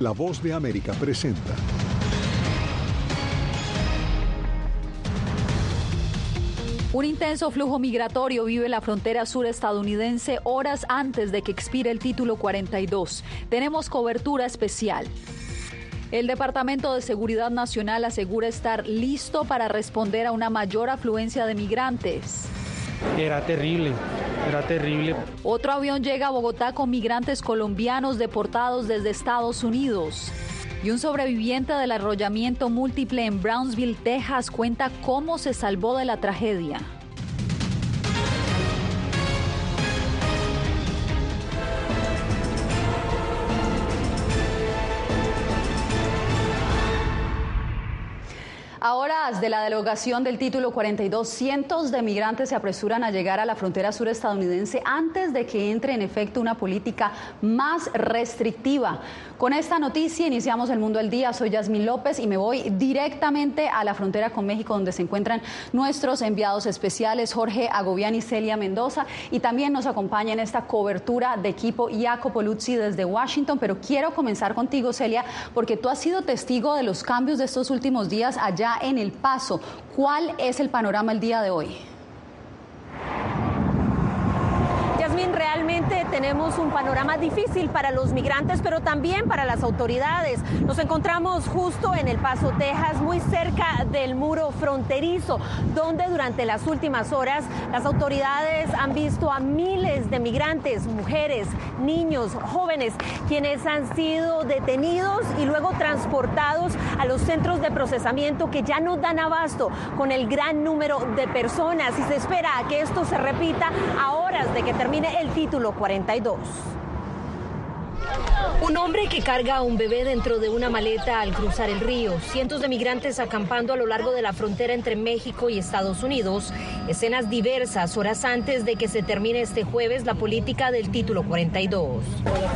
La voz de América presenta. Un intenso flujo migratorio vive la frontera sur estadounidense horas antes de que expire el título 42. Tenemos cobertura especial. El Departamento de Seguridad Nacional asegura estar listo para responder a una mayor afluencia de migrantes. Era terrible, era terrible. Otro avión llega a Bogotá con migrantes colombianos deportados desde Estados Unidos. Y un sobreviviente del arrollamiento múltiple en Brownsville, Texas, cuenta cómo se salvó de la tragedia. A horas de la derogación del título 42, cientos de migrantes se apresuran a llegar a la frontera sur estadounidense antes de que entre en efecto una política más restrictiva. Con esta noticia iniciamos el mundo al día. Soy Yasmín López y me voy directamente a la frontera con México, donde se encuentran nuestros enviados especiales Jorge Agobián y Celia Mendoza. Y también nos acompaña en esta cobertura de equipo Jacopo Luzzi desde Washington. Pero quiero comenzar contigo, Celia, porque tú has sido testigo de los cambios de estos últimos días allá en El Paso. ¿Cuál es el panorama el día de hoy? Realmente tenemos un panorama difícil para los migrantes, pero también para las autoridades. Nos encontramos justo en El Paso, Texas, muy cerca del muro fronterizo, donde durante las últimas horas las autoridades han visto a miles de migrantes, mujeres, niños, jóvenes, quienes han sido detenidos y luego transportados a los centros de procesamiento que ya no dan abasto con el gran número de personas y se espera que esto se repita a horas de que termine el título 42. Un hombre que carga a un bebé dentro de una maleta al cruzar el río, cientos de migrantes acampando a lo largo de la frontera entre México y Estados Unidos, escenas diversas horas antes de que se termine este jueves la política del título 42.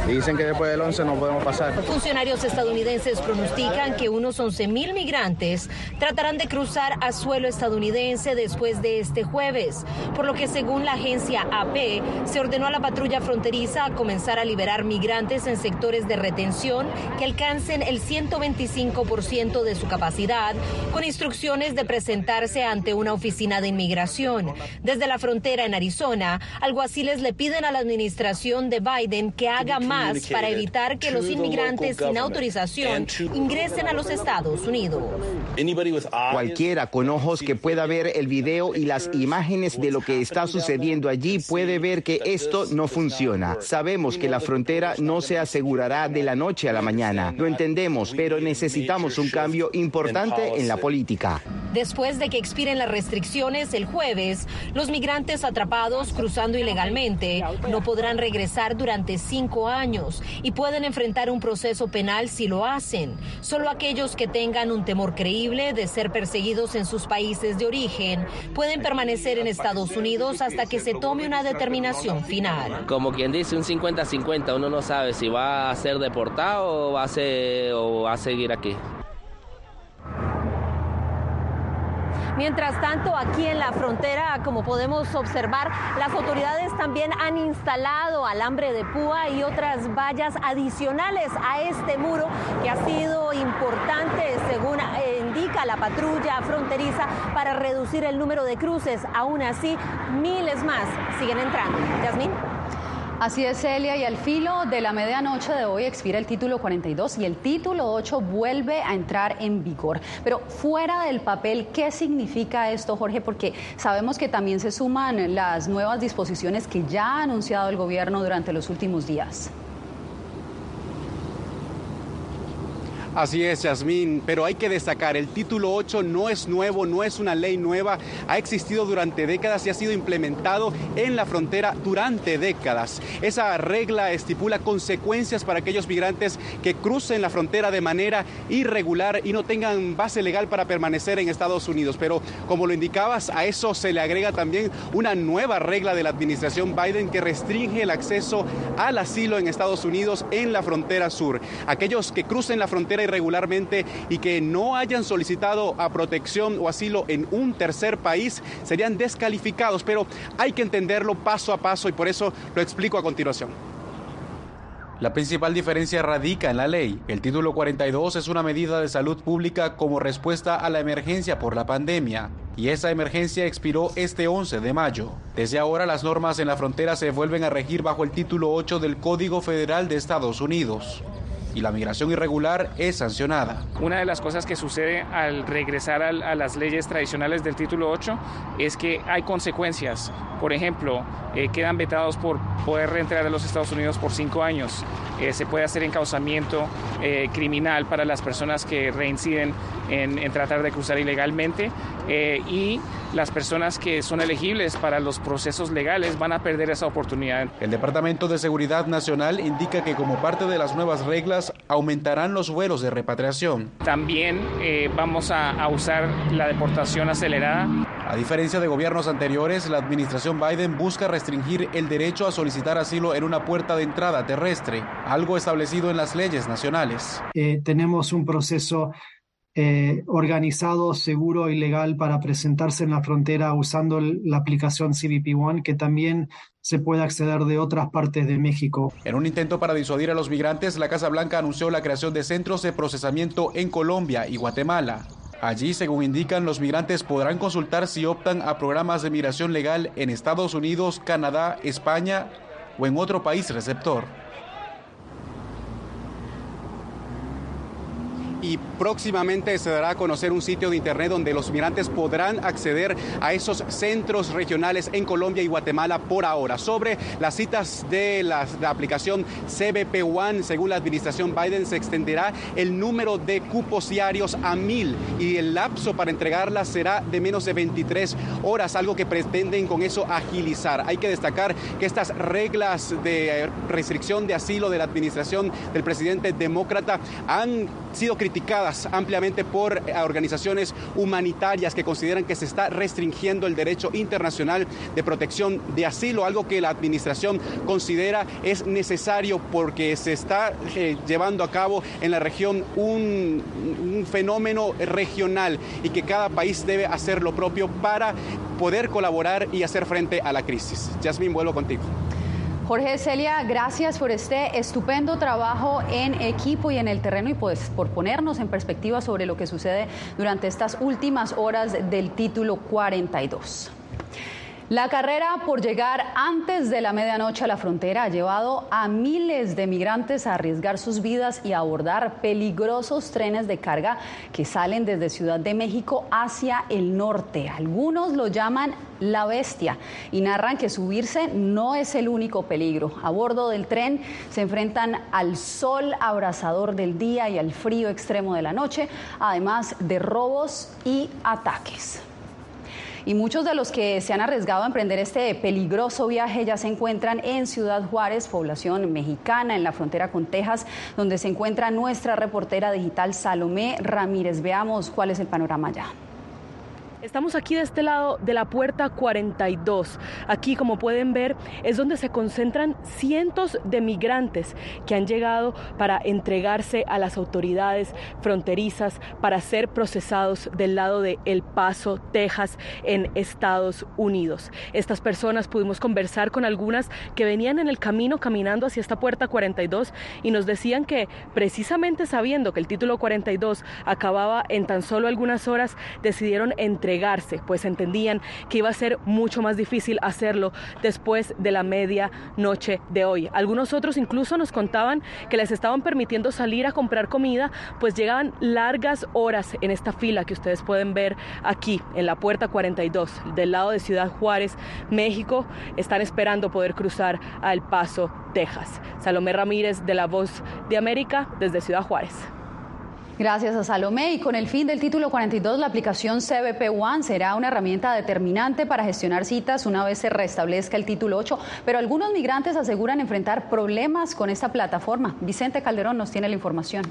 Dicen que después del 11 no podemos pasar. Funcionarios estadounidenses pronostican que unos 11 mil migrantes tratarán de cruzar a suelo estadounidense después de este jueves, por lo que según la agencia AP se ordenó a la patrulla fronteriza a comenzar a liberar migrantes en sectores de retención que alcancen el 125% de su capacidad, con instrucciones de presentarse ante una oficina de inmigración. Desde la frontera en Arizona, alguaciles le piden a la administración de Biden que haga más para evitar que los inmigrantes sin autorización ingresen a los Estados Unidos. Cualquiera con ojos que pueda ver el video y las imágenes de lo que está sucediendo allí puede ver que esto no funciona. Sabemos que la frontera no se asegurará de la noche a la mañana. Lo entendemos, pero necesitamos un cambio importante en la política. Después de que expiren las restricciones el jueves, los migrantes atrapados cruzando ilegalmente no podrán regresar durante cinco años y pueden enfrentar un proceso penal si lo hacen. Solo aquellos que tengan un temor creíble de ser perseguidos en sus países de origen pueden permanecer en Estados Unidos hasta que se tome una determinación final. Como quien dice, un 50-50, uno no sabe si va a ser deportado o va a, o va a seguir aquí. Mientras tanto, aquí en la frontera, como podemos observar, las autoridades también han instalado alambre de púa y otras vallas adicionales a este muro que ha sido importante, según indica la patrulla fronteriza, para reducir el número de cruces. Aún así, miles más siguen entrando. Yasmín. Así es, Celia, y al filo de la medianoche de hoy expira el título 42 y el título 8 vuelve a entrar en vigor. Pero fuera del papel, ¿qué significa esto, Jorge? Porque sabemos que también se suman las nuevas disposiciones que ya ha anunciado el gobierno durante los últimos días. Así es, Yasmín, pero hay que destacar, el título 8 no es nuevo, no es una ley nueva, ha existido durante décadas y ha sido implementado en la frontera durante décadas. Esa regla estipula consecuencias para aquellos migrantes que crucen la frontera de manera irregular y no tengan base legal para permanecer en Estados Unidos. Pero como lo indicabas, a eso se le agrega también una nueva regla de la administración Biden que restringe el acceso al asilo en Estados Unidos en la frontera sur. Aquellos que crucen la frontera irregularmente y que no hayan solicitado a protección o asilo en un tercer país serían descalificados, pero hay que entenderlo paso a paso y por eso lo explico a continuación. La principal diferencia radica en la ley. El título 42 es una medida de salud pública como respuesta a la emergencia por la pandemia, y esa emergencia expiró este 11 de mayo. Desde ahora las normas en la frontera se vuelven a regir bajo el título 8 del Código Federal de Estados Unidos y la migración irregular es sancionada. Una de las cosas que sucede al regresar a, las leyes tradicionales del título 8 es que hay consecuencias. Por ejemplo, eh, quedan vetados por poder reentrar a los Estados Unidos por cinco años. Eh, se puede hacer encauzamiento eh, criminal para las personas que reinciden en, en tratar de cruzar ilegalmente y las personas que son elegibles para los procesos legales van a perder esa oportunidad. El Departamento de Seguridad Nacional indica que como parte de las nuevas reglas aumentarán los vuelos de repatriación. También eh, vamos a, a usar la deportación acelerada. A diferencia de gobiernos anteriores, la administración Biden busca restringir el derecho a solicitar asilo en una puerta de entrada terrestre, algo establecido en las leyes nacionales. Eh, tenemos un proceso eh, organizado, seguro y legal para presentarse en la frontera usando la aplicación CBP One, que también se puede acceder de otras partes de México. En un intento para disuadir a los migrantes, la Casa Blanca anunció la creación de centros de procesamiento en Colombia y Guatemala. Allí, según indican, los migrantes podrán consultar si optan a programas de migración legal en Estados Unidos, Canadá, España o en otro país receptor. Y próximamente se dará a conocer un sitio de internet donde los migrantes podrán acceder a esos centros regionales en Colombia y Guatemala por ahora. Sobre las citas de la, aplicación CBP One, según la administración Biden, se extenderá el número de cupos diarios a mil y el lapso para entregarlas será de menos de 23 horas, algo que pretenden con eso agilizar. Hay que destacar que estas reglas de restricción de asilo de la administración del presidente demócrata han sido criticadas criticadas ampliamente por eh, organizaciones humanitarias que consideran que se está restringiendo el derecho internacional de protección de asilo, algo que la administración considera es necesario porque se está eh, llevando a cabo en la región un, un fenómeno regional y que cada país debe hacer lo propio para poder colaborar y hacer frente a la crisis. Jasmine, vuelvo contigo. Jorge Celia, gracias por este estupendo trabajo en equipo y en el terreno y pues por ponernos en perspectiva sobre lo que sucede durante estas últimas horas del título 42. La carrera por llegar antes de la medianoche a la frontera ha llevado a miles de migrantes a arriesgar sus vidas y a abordar peligrosos trenes de carga que salen desde Ciudad de México hacia el norte. Algunos lo llaman la bestia y narran que subirse no es el único peligro. A bordo del tren se enfrentan al sol abrasador del día y al frío extremo de la noche, además de robos y ataques. Y muchos de los que se han arriesgado a emprender este peligroso viaje ya se encuentran en Ciudad Juárez, población mexicana, en la frontera con Texas, donde se encuentra nuestra reportera digital Salomé Ramírez. Veamos cuál es el panorama allá. Estamos aquí de este lado de la puerta 42. Aquí, como pueden ver, es donde se concentran cientos de migrantes que han llegado para entregarse a las autoridades fronterizas para ser procesados del lado de El Paso, Texas, en Estados Unidos. Estas personas pudimos conversar con algunas que venían en el camino caminando hacia esta puerta 42 y nos decían que precisamente sabiendo que el título 42 acababa en tan solo algunas horas, decidieron entregarse pues entendían que iba a ser mucho más difícil hacerlo después de la medianoche de hoy. Algunos otros incluso nos contaban que les estaban permitiendo salir a comprar comida, pues llegaban largas horas en esta fila que ustedes pueden ver aquí en la puerta 42 del lado de Ciudad Juárez, México. Están esperando poder cruzar a El Paso, Texas. Salomé Ramírez de La Voz de América desde Ciudad Juárez. Gracias a Salomé. Y con el fin del título 42, la aplicación CBP One será una herramienta determinante para gestionar citas una vez se restablezca el título 8. Pero algunos migrantes aseguran enfrentar problemas con esta plataforma. Vicente Calderón nos tiene la información.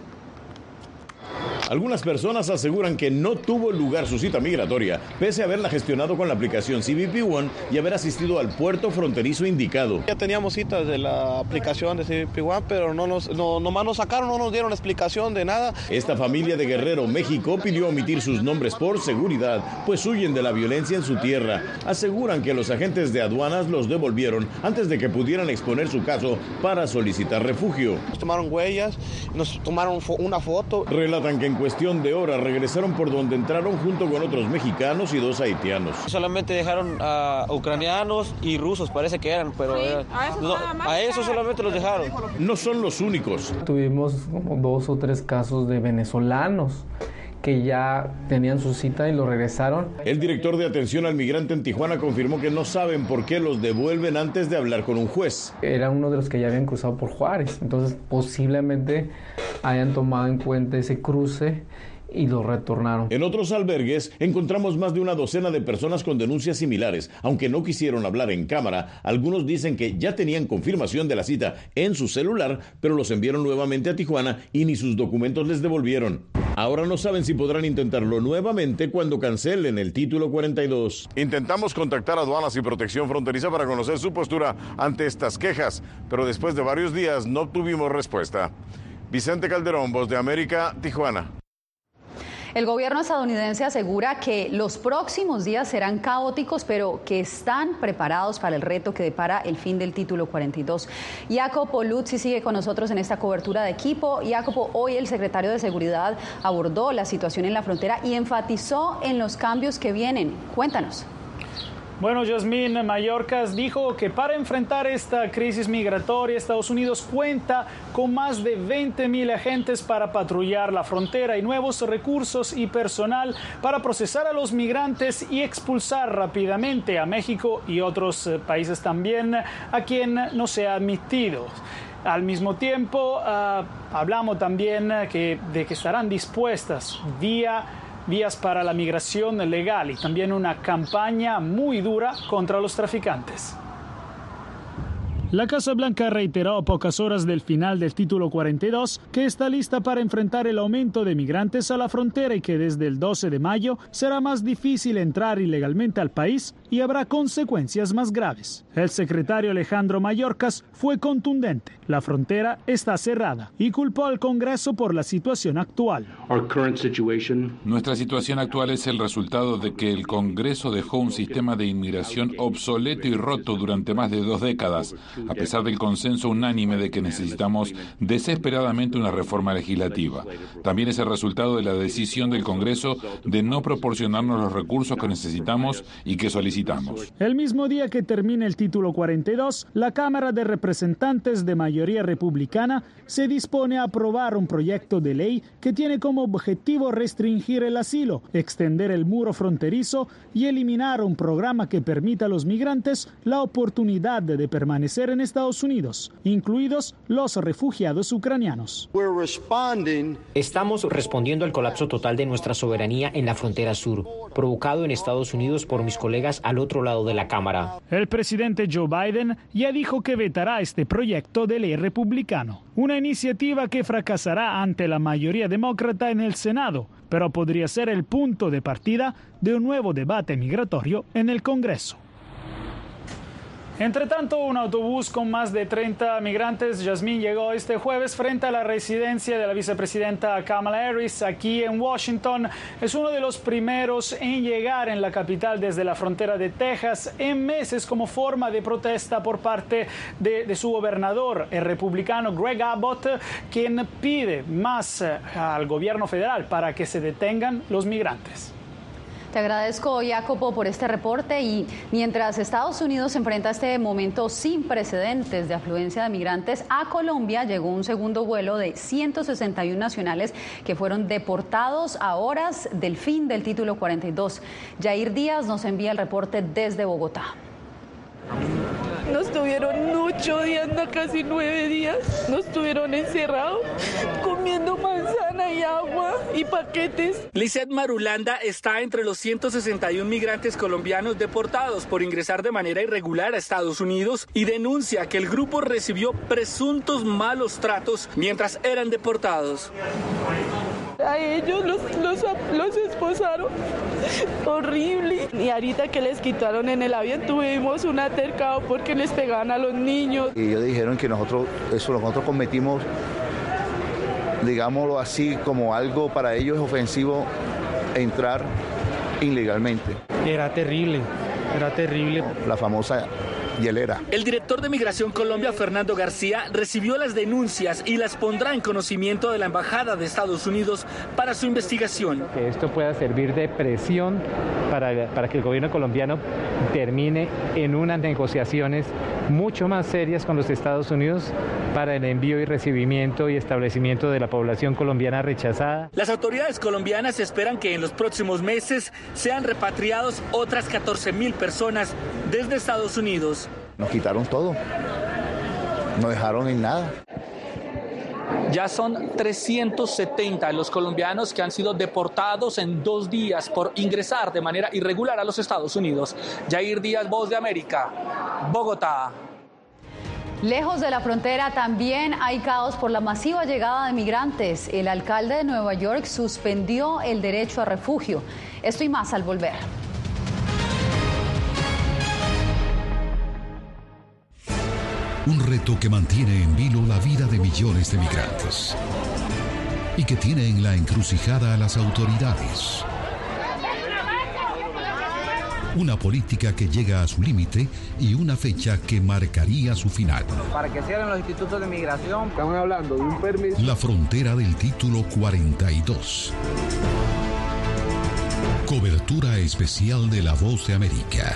Algunas personas aseguran que no tuvo lugar su cita migratoria, pese a haberla gestionado con la aplicación CBP One y haber asistido al puerto fronterizo indicado. Ya teníamos citas de la aplicación de CBP One, pero no nos, no, nomás nos sacaron, no nos dieron explicación de nada. Esta familia de Guerrero, México, pidió omitir sus nombres por seguridad, pues huyen de la violencia en su tierra. Aseguran que los agentes de aduanas los devolvieron antes de que pudieran exponer su caso para solicitar refugio. Nos tomaron huellas, nos tomaron una foto. Relatan que en cuestión de horas regresaron por donde entraron junto con otros mexicanos y dos haitianos. Solamente dejaron a ucranianos y rusos, parece que eran, pero a, eso solamente los dejaron. No son los únicos. Tuvimos como dos o tres casos de venezolanos que ya tenían su cita y lo regresaron. El director de atención al migrante en Tijuana confirmó que no saben por qué los devuelven antes de hablar con un juez. Era uno de los que ya habían cruzado por Juárez, entonces posiblemente hayan tomado en cuenta ese cruce y lo retornaron. En otros albergues encontramos más de una docena de personas con denuncias similares. Aunque no quisieron hablar en cámara, algunos dicen que ya tenían confirmación de la cita en su celular, pero los enviaron nuevamente a Tijuana y ni sus documentos les devolvieron. Ahora no saben si podrán intentarlo nuevamente cuando cancelen el título 42. Intentamos contactar a aduanas y protección fronteriza para conocer su postura ante estas quejas, pero después de varios días no tuvimos respuesta. Vicente Calderón, Voz de América, Tijuana. El gobierno estadounidense asegura que los próximos días serán caóticos, pero que están preparados para el reto que depara el fin del título 42. Jacopo Luzzi sigue con nosotros en esta cobertura de equipo. Jacopo, hoy el secretario de Seguridad abordó la situación en la frontera y enfatizó en los cambios que vienen. Cuéntanos. Bueno, Yasmín Mallorcas dijo que para enfrentar esta crisis migratoria, Estados Unidos cuenta con más de 20 mil agentes para patrullar la frontera y nuevos recursos y personal para procesar a los migrantes y expulsar rápidamente a México y otros eh, países también a quien no se ha admitido. Al mismo tiempo, ah, hablamos también que, de que estarán dispuestas vía vías para la migración legal y también una campaña muy dura contra los traficantes. La Casa Blanca reiteró a pocas horas del final del título 42 que está lista para enfrentar el aumento de migrantes a la frontera y que desde el 12 de mayo será más difícil entrar ilegalmente al país y habrá consecuencias más graves. El secretario Alejandro Mayorkas fue contundente. La frontera está cerrada y culpó al Congreso por la situación actual. Nuestra situación actual es el resultado de que el Congreso dejó un sistema de inmigración obsoleto y roto durante más de dos décadas a pesar del consenso unánime de que necesitamos desesperadamente una reforma legislativa. También es el resultado de la decisión del Congreso de no proporcionarnos los recursos que necesitamos y que solicitamos. El mismo día que termina el título 42, la Cámara de Representantes de mayoría republicana se dispone a aprobar un proyecto de ley que tiene como objetivo restringir el asilo, extender el muro fronterizo y eliminar un programa que permita a los migrantes la oportunidad de permanecer en Estados Unidos, incluidos los refugiados ucranianos. Estamos respondiendo al colapso total de nuestra soberanía en la frontera sur, provocado en Estados Unidos por mis colegas al otro lado de la Cámara. El presidente Joe Biden ya dijo que vetará este proyecto de ley republicano, una iniciativa que fracasará ante la mayoría demócrata en el Senado, pero podría ser el punto de partida de un nuevo debate migratorio en el Congreso. Entre tanto, un autobús con más de 30 migrantes, Yasmín, llegó este jueves frente a la residencia de la vicepresidenta Kamala Harris aquí en Washington. Es uno de los primeros en llegar en la capital desde la frontera de Texas en meses como forma de protesta por parte de, de su gobernador, el republicano Greg Abbott, quien pide más eh, al gobierno federal para que se detengan los migrantes. Te agradezco, Jacopo, por este reporte y mientras Estados Unidos enfrenta este momento sin precedentes de afluencia de migrantes, a Colombia llegó un segundo vuelo de 161 nacionales que fueron deportados a horas del fin del título 42. Jair Díaz nos envía el reporte desde Bogotá. Nos tuvieron ocho días, casi nueve días. Nos tuvieron encerrados, comiendo manzana y agua y paquetes. Lizeth Marulanda está entre los 161 migrantes colombianos deportados por ingresar de manera irregular a Estados Unidos y denuncia que el grupo recibió presuntos malos tratos mientras eran deportados. a ellos los, los, los esposaron. Horrible. Y ahorita que les quitaron en el avión tuvimos un atercado porque les pegaban a los niños. Y ellos dijeron que nosotros, eso nosotros cometimos, digámoslo así, como algo para ellos ofensivo entrar ilegalmente. Era terrible, era terrible. La famosa el director de Migración Colombia, Fernando García, recibió las denuncias y las pondrá en conocimiento de la Embajada de Estados Unidos para su investigación. Que esto pueda servir de presión para, para que el gobierno colombiano termine en unas negociaciones mucho más serias con los Estados Unidos para el envío y recibimiento y establecimiento de la población colombiana rechazada. Las autoridades colombianas esperan que en los próximos meses sean repatriados otras 14 mil personas desde Estados Unidos. Nos quitaron todo. No dejaron en nada. Ya son 370 los colombianos que han sido deportados en dos días por ingresar de manera irregular a los Estados Unidos. Jair Díaz, Voz de América, Bogotá. Lejos de la frontera también hay caos por la masiva llegada de migrantes. El alcalde de Nueva York suspendió el derecho a refugio. Esto y más al volver. Un reto que mantiene en vilo la vida de millones de migrantes y que tiene en la encrucijada a las autoridades. Una política que llega a su límite y una fecha que marcaría su final. Para que cierren los institutos de migración. Estamos hablando de un permiso. La frontera del título 42. Cobertura especial de La Voz de América.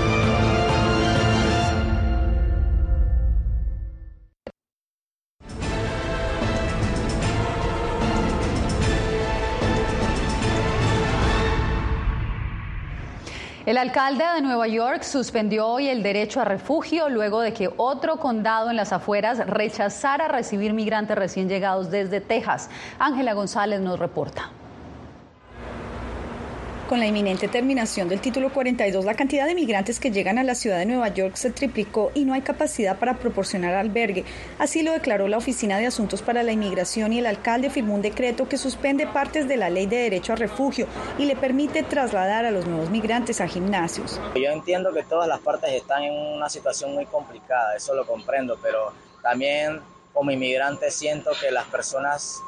El alcalde de Nueva York suspendió hoy el derecho a refugio luego de que otro condado en las afueras rechazara recibir migrantes recién llegados desde Texas. Ángela González nos reporta. Con la inminente terminación del título 42, la cantidad de migrantes que llegan a la ciudad de Nueva York se triplicó y no hay capacidad para proporcionar albergue. Así lo declaró la Oficina de Asuntos para la Inmigración y el alcalde firmó un decreto que suspende partes de la ley de derecho a refugio y le permite trasladar a los nuevos migrantes a gimnasios. Yo entiendo que todas las partes están en una situación muy complicada, eso lo comprendo, pero también como inmigrante siento que las personas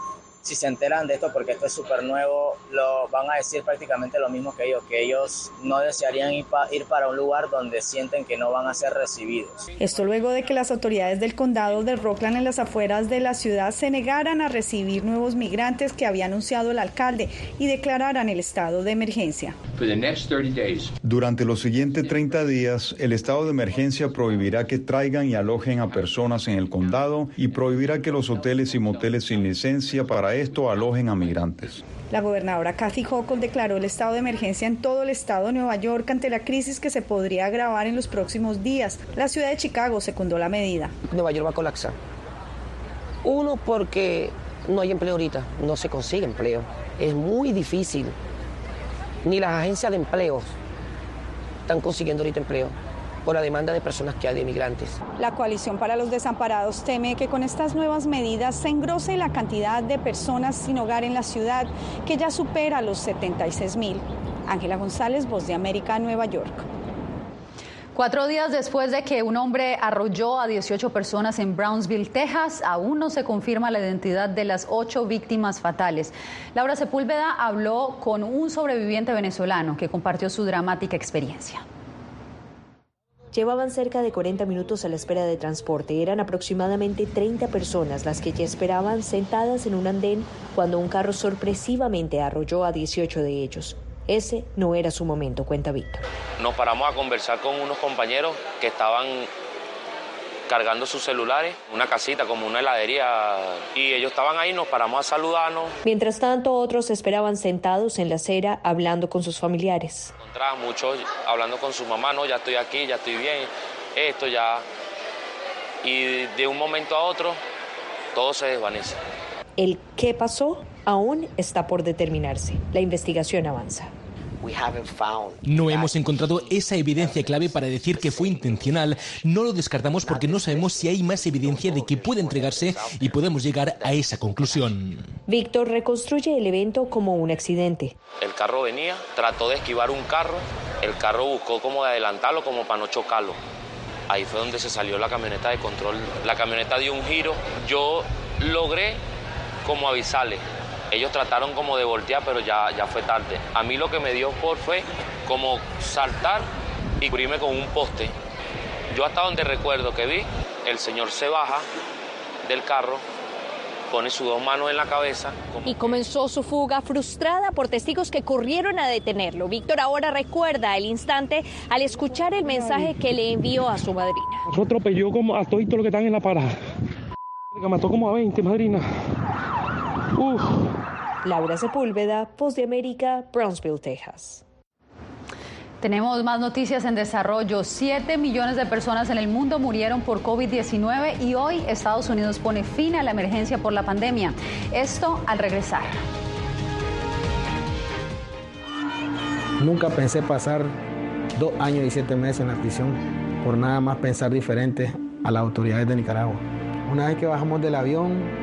si se enteran de esto, porque esto es súper nuevo, lo van a decir prácticamente lo mismo que ellos, que ellos no desearían ir, ir, para un lugar donde sienten que no van a ser recibidos. Esto luego de que las autoridades del condado de Rockland en las afueras de la ciudad se negaran a recibir nuevos migrantes que había anunciado el alcalde y declararan el estado de emergencia. Durante los siguientes 30 días, el estado de emergencia prohibirá que traigan y alojen a personas en el condado y prohibirá que los hoteles y moteles sin licencia para esto alojen a migrantes. La gobernadora Kathy Hochul declaró el estado de emergencia en todo el estado de Nueva York ante la crisis que se podría agravar en los próximos días. La ciudad de Chicago secundó la medida. Nueva York va a colapsar. Uno, porque no hay empleo ahorita, no se consigue empleo. Es muy difícil ni las agencias de empleo están consiguiendo ahorita empleo por la demanda de personas que hay de migrantes. La coalición para los desamparados teme que con estas nuevas medidas se engrose la cantidad de personas sin hogar en la ciudad, que ya supera los 76 mil. Ángela González, Voz de América, Nueva York. Cuatro días después de que un hombre arrolló a 18 personas en Brownsville, Texas, aún no se confirma la identidad de las ocho víctimas fatales. Laura Sepúlveda habló con un sobreviviente venezolano que compartió su dramática experiencia. Llevaban cerca de 40 minutos a la espera de transporte. Eran aproximadamente 30 personas las que ya esperaban sentadas en un andén cuando un carro sorpresivamente arrolló a 18 de ellos. Ese no era su momento, cuenta Víctor. Nos paramos a conversar con unos compañeros que estaban cargando sus celulares, una casita como una heladería, y ellos estaban ahí, nos paramos a saludarnos. Mientras tanto, otros esperaban sentados en la acera hablando con sus familiares. Encontraba muchos hablando con su mamá, no, ya estoy aquí, ya estoy bien, esto ya. Y de un momento a otro, todo se desvanece. El qué pasó aún está por determinarse. La investigación avanza. No hemos encontrado esa evidencia clave para decir que fue intencional. No lo descartamos porque no sabemos si hay más evidencia de que puede entregarse y podemos llegar a esa conclusión. Víctor reconstruye el evento como un accidente. El carro venía, trató de esquivar un carro, el carro buscó como de adelantarlo como para no chocarlo. Ahí fue donde se salió la camioneta de control. La camioneta dio un giro. Yo logré como avisarle ellos trataron como de voltear, pero ya, ya fue tarde. A mí lo que me dio por fue como saltar y cubrirme con un poste. Yo hasta donde recuerdo que vi, el señor se baja del carro, pone sus dos manos en la cabeza. Y comenzó su fuga frustrada por testigos que corrieron a detenerlo. Víctor ahora recuerda el instante al escuchar el mensaje que le envió a su madrina. Nosotros atropelló como a todos los que están en la parada. Mató como a 20, madrina. Uf. Laura Sepúlveda, Post de América, Brownsville, Texas. Tenemos más noticias en desarrollo. Siete millones de personas en el mundo murieron por COVID-19 y hoy Estados Unidos pone fin a la emergencia por la pandemia. Esto al regresar. Nunca pensé pasar dos años y siete meses en la prisión por nada más pensar diferente a las autoridades de Nicaragua. Una vez que bajamos del avión,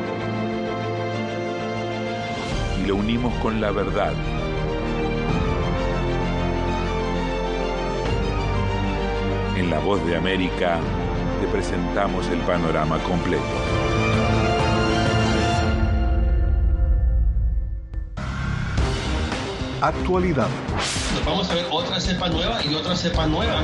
lo unimos con la verdad. En La Voz de América te presentamos el panorama completo. Actualidad. vamos a ver otra cepa nueva y otra cepa nueva.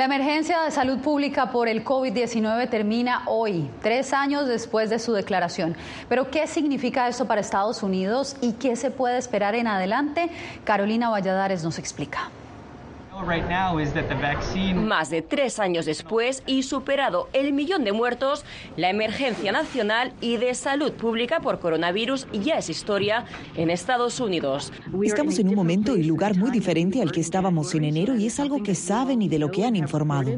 La emergencia de salud pública por el COVID-19 termina hoy, tres años después de su declaración. Pero, ¿qué significa esto para Estados Unidos y qué se puede esperar en adelante? Carolina Valladares nos explica. Más de tres años después y superado el millón de muertos, la emergencia nacional y de salud pública por coronavirus ya es historia en Estados Unidos. Estamos en un momento y lugar muy diferente al que estábamos en enero y es algo que saben y de lo que han informado.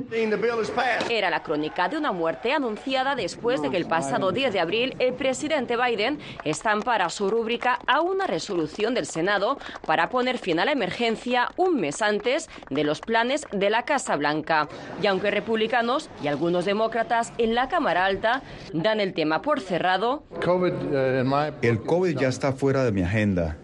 Era la crónica de una muerte anunciada después de que el pasado 10 de abril el presidente Biden estampara su rúbrica a una resolución del Senado para poner fin a la emergencia un mes antes de los planes de la Casa Blanca. Y aunque republicanos y algunos demócratas en la Cámara Alta dan el tema por cerrado, el COVID ya está fuera de mi agenda.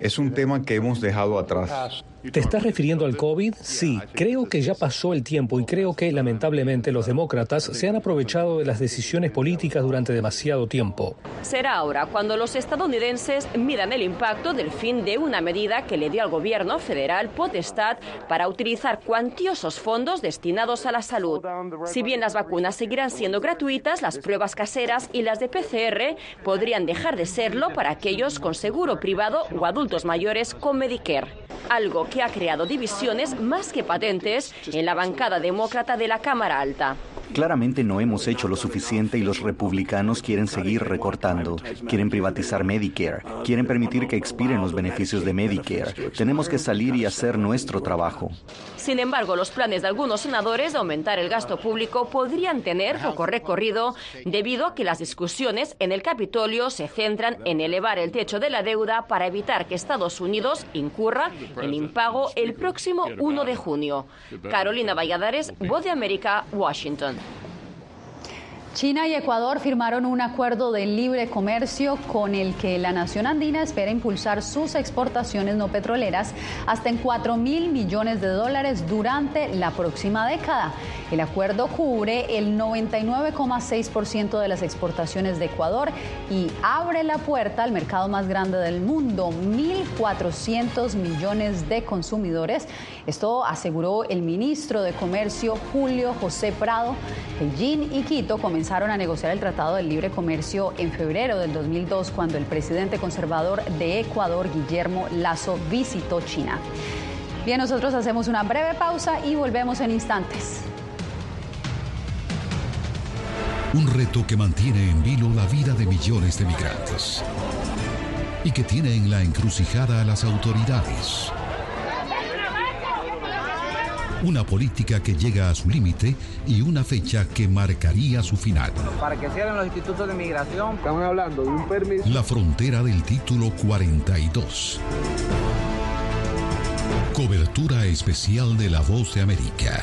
Es un tema que hemos dejado atrás. ¿Te estás refiriendo al COVID? Sí, creo que ya pasó el tiempo y creo que lamentablemente los demócratas se han aprovechado de las decisiones políticas durante demasiado tiempo. Será ahora cuando los estadounidenses midan el impacto del fin de una medida que le dio al gobierno federal potestad para utilizar cuantiosos fondos destinados a la salud. Si bien las vacunas seguirán siendo gratuitas, las pruebas caseras y las de PCR podrían dejar de serlo para aquellos con seguro privado o adultos mayores con Medicare. Algo que ha creado divisiones más que patentes en la bancada demócrata de la Cámara Alta. Claramente no hemos hecho lo suficiente y los republicanos quieren seguir recortando. Quieren privatizar Medicare. Quieren permitir que expiren los beneficios de Medicare. Tenemos que salir y hacer nuestro trabajo. Sin embargo, los planes de algunos senadores de aumentar el gasto público podrían tener poco recorrido debido a que las discusiones en el Capitolio se centran en elevar el techo de la deuda para evitar que Estados Unidos incurra en impago el próximo 1 de junio. Carolina Valladares, Voz de América, Washington. one. China y Ecuador firmaron un acuerdo de libre comercio con el que la nación andina espera impulsar sus exportaciones no petroleras hasta en 4 mil millones de dólares durante la próxima década. El acuerdo cubre el 99,6% de las exportaciones de Ecuador y abre la puerta al mercado más grande del mundo, 1.400 millones de consumidores. Esto aseguró el ministro de Comercio Julio José Prado. Beijing y Quito comenzaron comenzaron a negociar el Tratado del Libre Comercio en febrero del 2002, cuando el presidente conservador de Ecuador, Guillermo Lazo, visitó China. Bien, nosotros hacemos una breve pausa y volvemos en instantes. Un reto que mantiene en vilo la vida de millones de migrantes y que tiene en la encrucijada a las autoridades una política que llega a su límite y una fecha que marcaría su final. Para que cierren los institutos de migración. Estamos hablando de un permiso. La frontera del título 42. Cobertura especial de La Voz de América.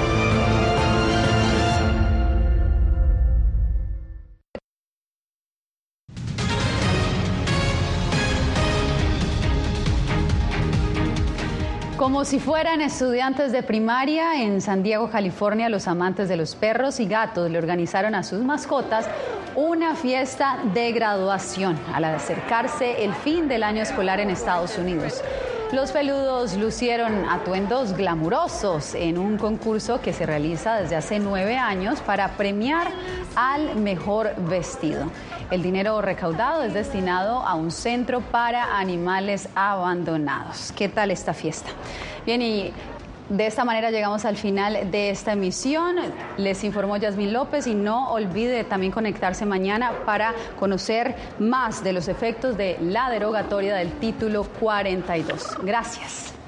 Como si fueran estudiantes de primaria, en San Diego, California, los amantes de los perros y gatos le organizaron a sus mascotas una fiesta de graduación al acercarse el fin del año escolar en Estados Unidos. Los peludos lucieron atuendos glamurosos en un concurso que se realiza desde hace nueve años para premiar al mejor vestido. El dinero recaudado es destinado a un centro para animales abandonados. ¿Qué tal esta fiesta? Bien, y de esta manera llegamos al final de esta emisión. Les informó Yasmín López y no olvide también conectarse mañana para conocer más de los efectos de la derogatoria del título 42. Gracias.